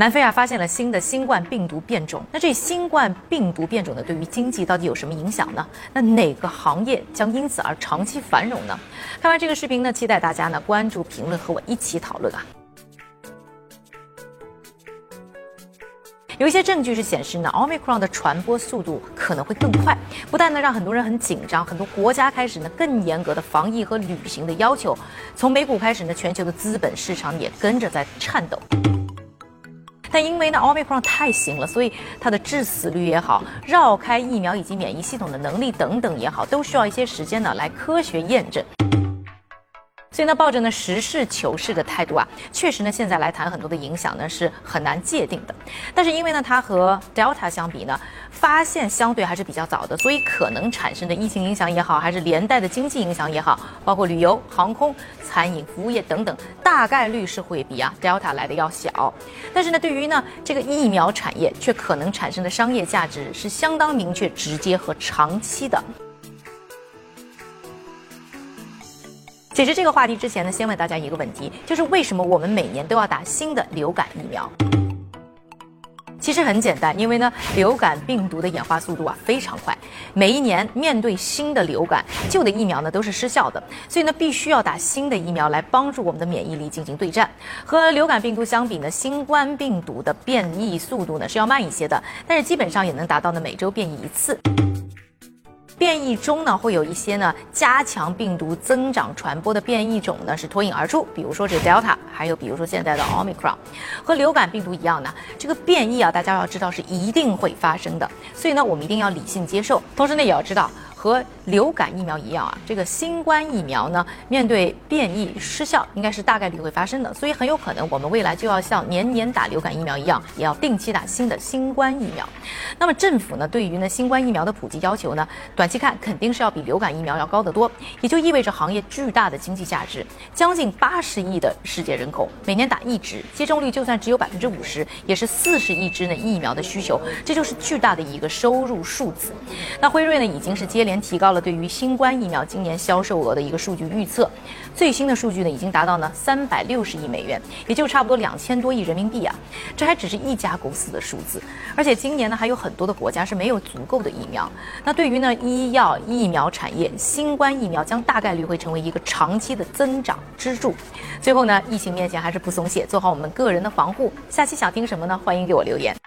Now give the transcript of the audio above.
南非啊发现了新的新冠病毒变种，那这新冠病毒变种呢，对于经济到底有什么影响呢？那哪个行业将因此而长期繁荣呢？看完这个视频呢，期待大家呢关注评论和我一起讨论啊。有一些证据是显示呢，Omicron 的传播速度可能会更快，不但呢让很多人很紧张，很多国家开始呢更严格的防疫和旅行的要求。从美股开始呢，全球的资本市场也跟着在颤抖。但因为呢，Omicron 太行了，所以它的致死率也好，绕开疫苗以及免疫系统的能力等等也好，都需要一些时间呢来科学验证。所以呢，抱着呢实事求是的态度啊，确实呢，现在来谈很多的影响呢是很难界定的。但是因为呢，它和 Delta 相比呢，发现相对还是比较早的，所以可能产生的疫情影响也好，还是连带的经济影响也好，包括旅游、航空、餐饮、服务业等等，大概率是会比啊 Delta 来的要小。但是呢，对于呢这个疫苗产业，却可能产生的商业价值是相当明确、直接和长期的。解释这个话题之前呢，先问大家一个问题，就是为什么我们每年都要打新的流感疫苗？其实很简单，因为呢，流感病毒的演化速度啊非常快，每一年面对新的流感，旧的疫苗呢都是失效的，所以呢，必须要打新的疫苗来帮助我们的免疫力进行对战。和流感病毒相比呢，新冠病毒的变异速度呢是要慢一些的，但是基本上也能达到呢每周变异一次。变异中呢，会有一些呢加强病毒增长传播的变异种呢是脱颖而出，比如说这 Delta，还有比如说现在的 Omicron，和流感病毒一样呢，这个变异啊，大家要知道是一定会发生的，所以呢，我们一定要理性接受，同时呢，也要知道。和流感疫苗一样啊，这个新冠疫苗呢，面对变异失效，应该是大概率会发生的，所以很有可能我们未来就要像年年打流感疫苗一样，也要定期打新的新冠疫苗。那么政府呢，对于呢新冠疫苗的普及要求呢，短期看肯定是要比流感疫苗要高得多，也就意味着行业巨大的经济价值，将近八十亿的世界人口每年打一支，接种率就算只有百分之五十，也是四十亿支呢疫苗的需求，这就是巨大的一个收入数字。那辉瑞呢，已经是接连。提高了对于新冠疫苗今年销售额的一个数据预测，最新的数据呢已经达到呢三百六十亿美元，也就差不多两千多亿人民币啊。这还只是一家公司的数字，而且今年呢还有很多的国家是没有足够的疫苗。那对于呢医药疫苗产业，新冠疫苗将大概率会成为一个长期的增长支柱。最后呢，疫情面前还是不松懈，做好我们个人的防护。下期想听什么呢？欢迎给我留言。